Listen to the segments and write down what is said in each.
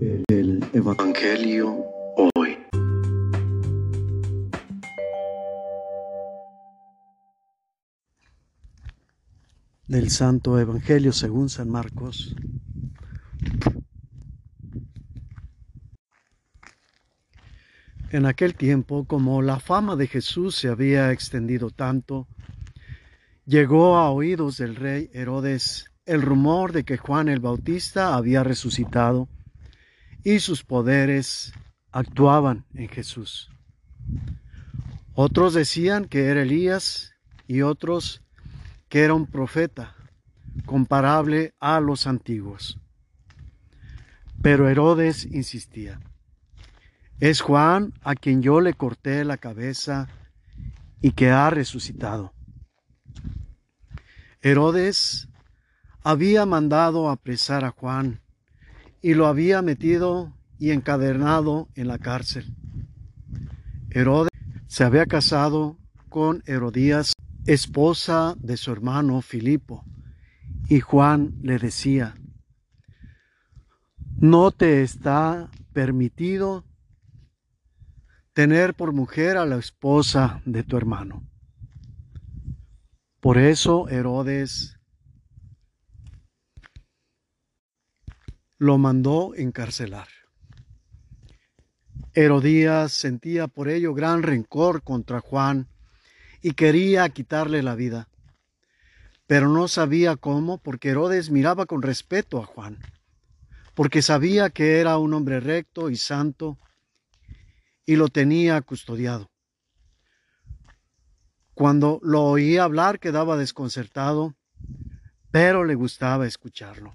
El Evangelio hoy. Del Santo Evangelio según San Marcos. En aquel tiempo, como la fama de Jesús se había extendido tanto, llegó a oídos del rey Herodes el rumor de que Juan el Bautista había resucitado y sus poderes actuaban en Jesús. Otros decían que era Elías y otros que era un profeta comparable a los antiguos. Pero Herodes insistía. Es Juan a quien yo le corté la cabeza y que ha resucitado. Herodes había mandado apresar a Juan y lo había metido y encadenado en la cárcel. Herodes se había casado con Herodías, esposa de su hermano Filipo, y Juan le decía, no te está permitido tener por mujer a la esposa de tu hermano. Por eso Herodes lo mandó encarcelar. Herodías sentía por ello gran rencor contra Juan y quería quitarle la vida, pero no sabía cómo porque Herodes miraba con respeto a Juan, porque sabía que era un hombre recto y santo y lo tenía custodiado. Cuando lo oía hablar quedaba desconcertado, pero le gustaba escucharlo.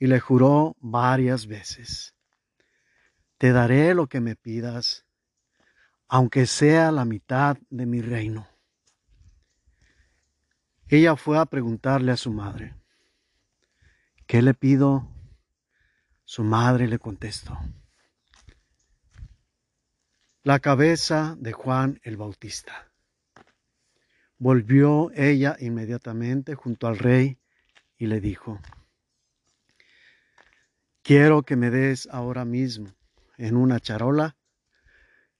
Y le juró varias veces, te daré lo que me pidas, aunque sea la mitad de mi reino. Ella fue a preguntarle a su madre, ¿qué le pido? Su madre le contestó, la cabeza de Juan el Bautista. Volvió ella inmediatamente junto al rey y le dijo, quiero que me des ahora mismo en una charola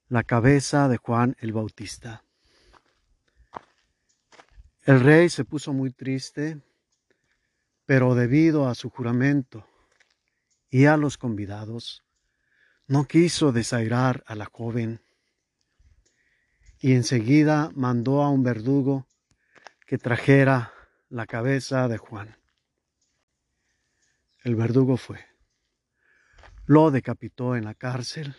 la cabeza de Juan el Bautista. El rey se puso muy triste, pero debido a su juramento y a los convidados, no quiso desairar a la joven y enseguida mandó a un verdugo que trajera la cabeza de Juan. El verdugo fue, lo decapitó en la cárcel,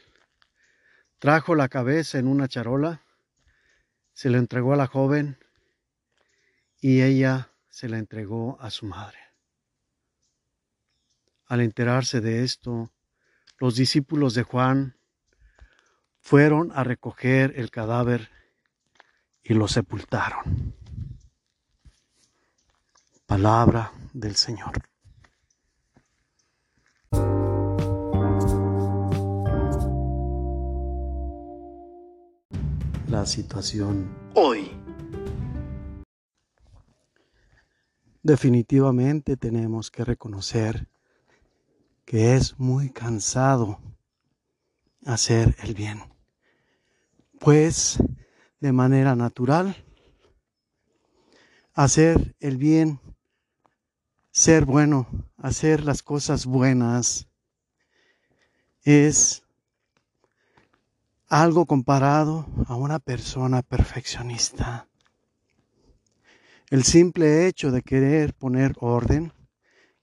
trajo la cabeza en una charola, se la entregó a la joven y ella se la entregó a su madre. Al enterarse de esto, los discípulos de Juan fueron a recoger el cadáver y lo sepultaron. Palabra del Señor. La situación hoy. Definitivamente tenemos que reconocer que es muy cansado hacer el bien. Pues de manera natural, hacer el bien, ser bueno, hacer las cosas buenas, es algo comparado a una persona perfeccionista. El simple hecho de querer poner orden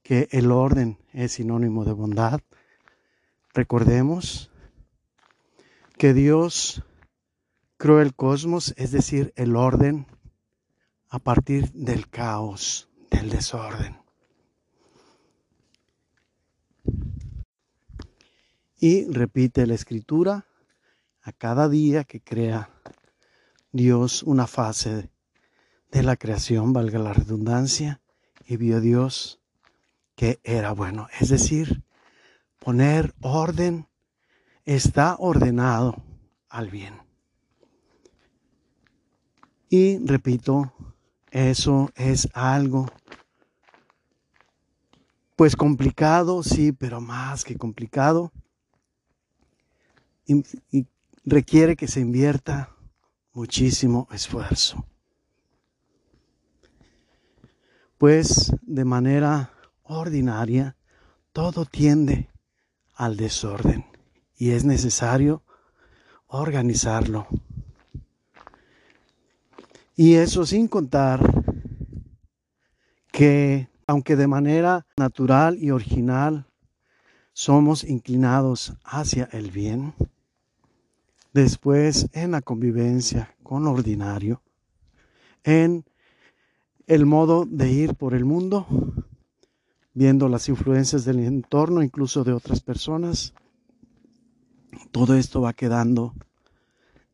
que el orden es sinónimo de bondad. Recordemos que Dios creó el cosmos, es decir, el orden, a partir del caos, del desorden. Y repite la escritura a cada día que crea Dios una fase de la creación, valga la redundancia, y vio Dios que era bueno. Es decir, poner orden está ordenado al bien. Y repito, eso es algo pues complicado, sí, pero más que complicado. Requiere que se invierta muchísimo esfuerzo. Pues de manera ordinaria todo tiende al desorden y es necesario organizarlo. Y eso sin contar que aunque de manera natural y original somos inclinados hacia el bien, después en la convivencia con lo ordinario, en el modo de ir por el mundo, viendo las influencias del entorno, incluso de otras personas, todo esto va quedando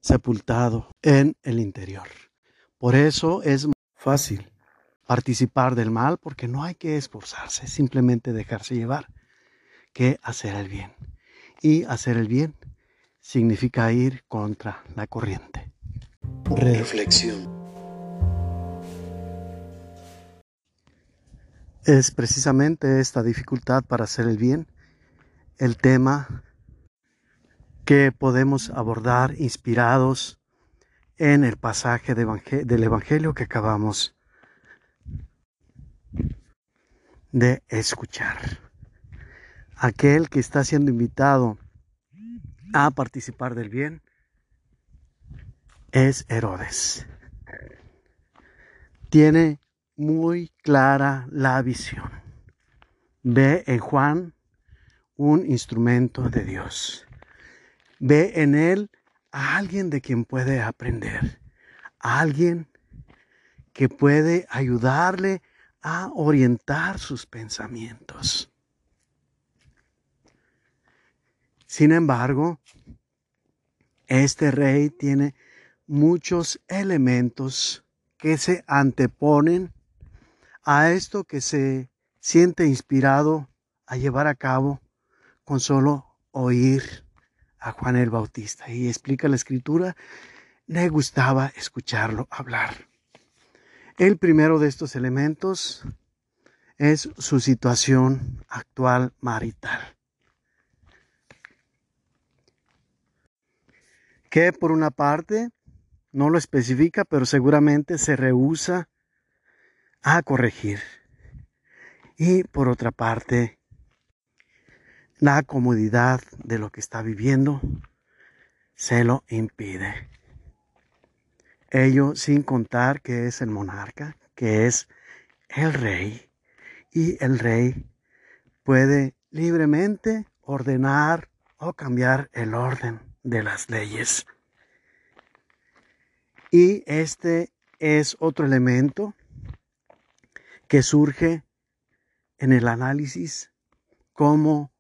sepultado en el interior. Por eso es fácil participar del mal porque no hay que esforzarse, simplemente dejarse llevar, que hacer el bien. Y hacer el bien significa ir contra la corriente. Reflexión. Es precisamente esta dificultad para hacer el bien el tema que podemos abordar inspirados en el pasaje del Evangelio que acabamos de escuchar. Aquel que está siendo invitado a participar del bien es Herodes. Tiene muy clara la visión. Ve en Juan un instrumento de Dios. Ve en él a alguien de quien puede aprender, a alguien que puede ayudarle a orientar sus pensamientos. Sin embargo, este rey tiene muchos elementos que se anteponen a esto que se siente inspirado a llevar a cabo con solo oír a Juan el Bautista. Y explica la escritura, le gustaba escucharlo hablar. El primero de estos elementos es su situación actual marital. Que por una parte no lo especifica, pero seguramente se rehúsa a corregir. Y por otra parte, la comodidad de lo que está viviendo se lo impide. Ello sin contar que es el monarca, que es el rey, y el rey puede libremente ordenar o cambiar el orden de las leyes. Y este es otro elemento que surge en el análisis como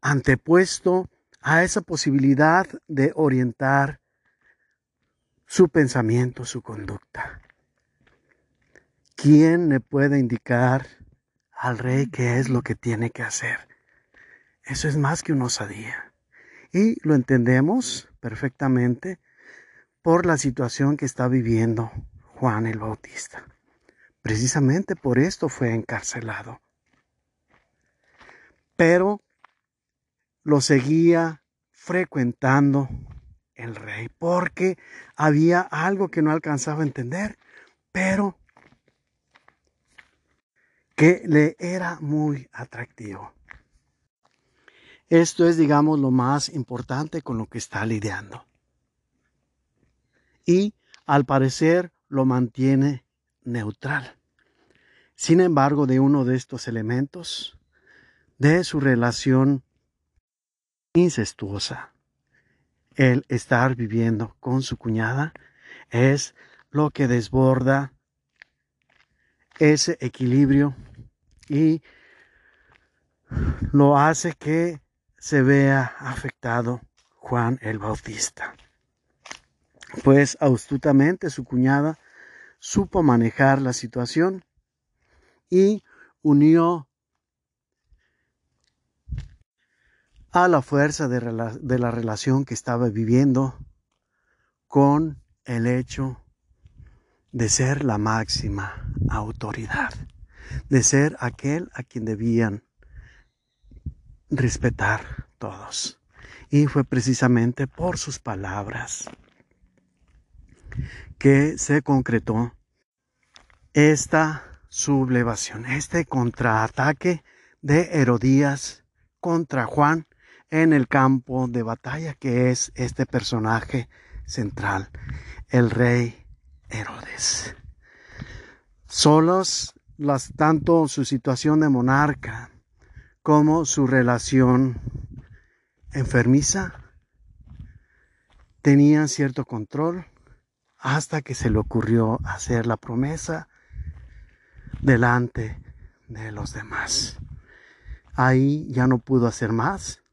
antepuesto a esa posibilidad de orientar su pensamiento, su conducta. ¿Quién le puede indicar al rey qué es lo que tiene que hacer? Eso es más que una osadía. Y lo entendemos perfectamente por la situación que está viviendo Juan el Bautista. Precisamente por esto fue encarcelado. Pero lo seguía frecuentando el rey, porque había algo que no alcanzaba a entender, pero que le era muy atractivo. Esto es, digamos, lo más importante con lo que está lidiando. Y al parecer lo mantiene neutral. Sin embargo, de uno de estos elementos, de su relación incestuosa, el estar viviendo con su cuñada es lo que desborda ese equilibrio y lo hace que se vea afectado Juan el Bautista. Pues astutamente su cuñada supo manejar la situación y unió a la fuerza de, la relación que estaba viviendo con el hecho de ser la máxima autoridad, de ser aquel a quien debían respetar todos. Y fue precisamente por sus palabras que se concretó esta sublevación, este contraataque de Herodías contra Juan en el campo de batalla que es este personaje central, el rey Herodes. Solos las, tanto su situación de monarca como su relación enfermiza tenían cierto control hasta que se le ocurrió hacer la promesa delante de los demás. Ahí ya no pudo hacer más,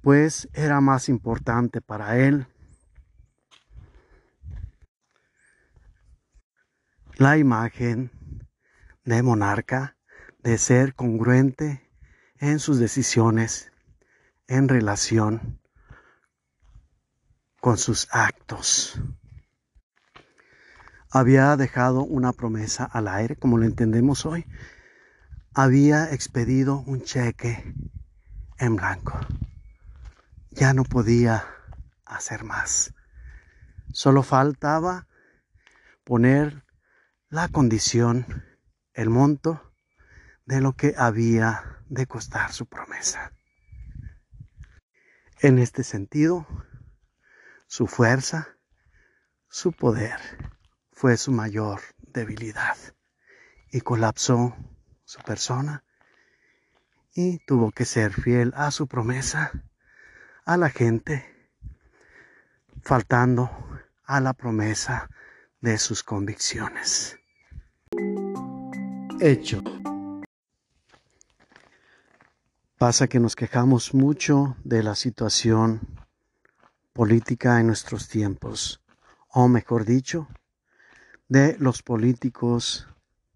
pues era más importante para él la imagen de monarca, de ser congruente en sus decisiones en relación con sus actos. Había dejado una promesa al aire, como lo entendemos hoy. Había expedido un cheque en blanco. Ya no podía hacer más. Solo faltaba poner la condición, el monto de lo que había de costar su promesa. En este sentido, su fuerza, su poder fue su mayor debilidad y colapsó su persona y tuvo que ser fiel a su promesa, a la gente, faltando a la promesa de sus convicciones. Hecho. Pasa que nos quejamos mucho de la situación política en nuestros tiempos, o mejor dicho, de los políticos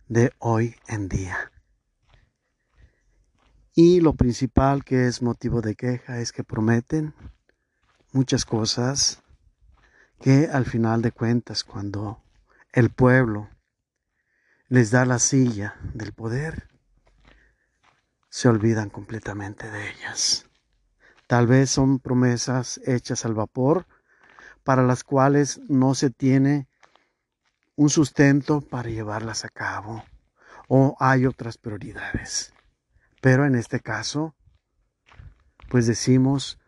de hoy en día. Y lo principal que es motivo de queja es que prometen muchas cosas que al final de cuentas cuando el pueblo les da la silla del poder, se olvidan completamente de ellas. Tal vez son promesas hechas al vapor para las cuales no se tiene un sustento para llevarlas a cabo o hay otras prioridades. Pero en este caso, pues decimos,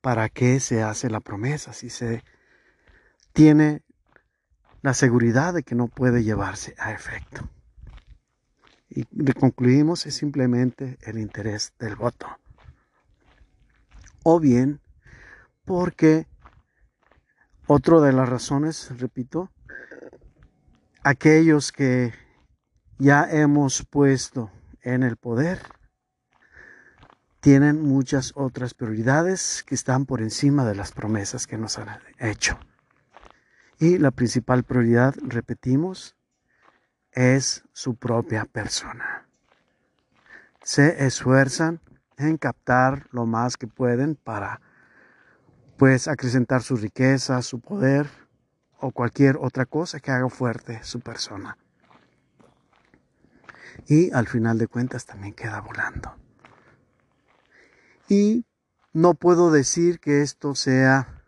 ¿para qué se hace la promesa si se tiene la seguridad de que no puede llevarse a efecto? Y concluimos es simplemente el interés del voto. O bien porque otra de las razones, repito, aquellos que ya hemos puesto en el poder tienen muchas otras prioridades que están por encima de las promesas que nos han hecho. Y la principal prioridad, repetimos, es su propia persona. Se esfuerzan en captar lo más que pueden para pues acrecentar su riqueza, su poder o cualquier otra cosa que haga fuerte su persona. Y al final de cuentas también queda volando. Y no puedo decir que esto sea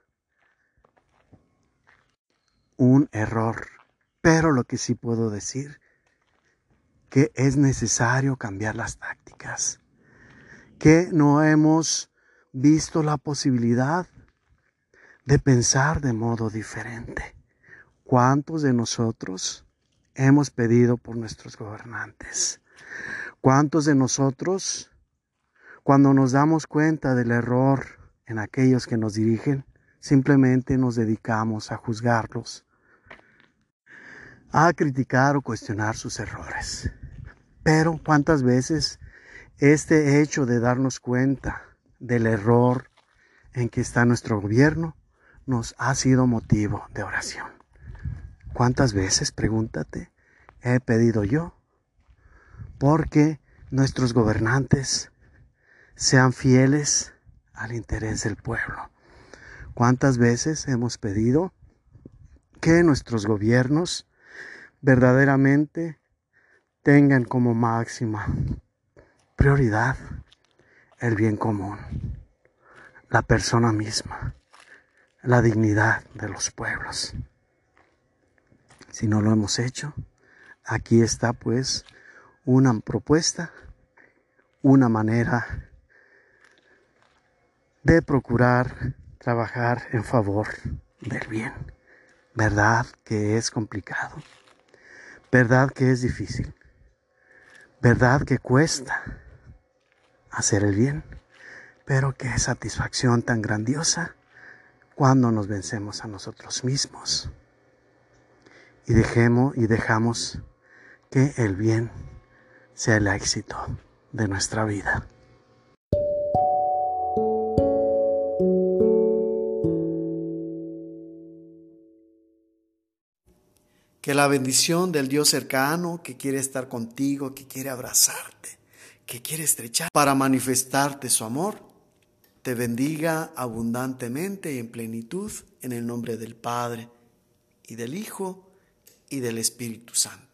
un error pero lo que sí puedo decir, que es necesario cambiar las tácticas, que no hemos visto la posibilidad de pensar de modo diferente. ¿Cuántos de nosotros hemos pedido por nuestros gobernantes? ¿Cuántos de nosotros, cuando nos damos cuenta del error en aquellos que nos dirigen, simplemente nos dedicamos a juzgarlos, a criticar o cuestionar sus errores. Pero cuántas veces este hecho de darnos cuenta del error en que está nuestro gobierno nos ha sido motivo de oración. ¿Cuántas veces, pregúntate, he pedido yo? Porque nuestros gobernantes sean fieles al interés del pueblo. ¿Cuántas veces hemos pedido que nuestros gobiernos verdaderamente tengan como máxima prioridad el bien común, la persona misma, la dignidad de los pueblos? Si no lo hemos hecho, aquí está pues una propuesta, una manera de procurar trabajar en favor del bien. ¿Verdad que es complicado? ¿Verdad que es difícil? ¿Verdad que cuesta hacer el bien? Pero qué satisfacción tan grandiosa cuando nos vencemos a nosotros mismos y dejemos y dejamos que el bien sea el éxito de nuestra vida. Que la bendición del Dios cercano que quiere estar contigo, que quiere abrazarte, que quiere estrechar para manifestarte su amor, te bendiga abundantemente y en plenitud en el nombre del Padre y del Hijo y del Espíritu Santo.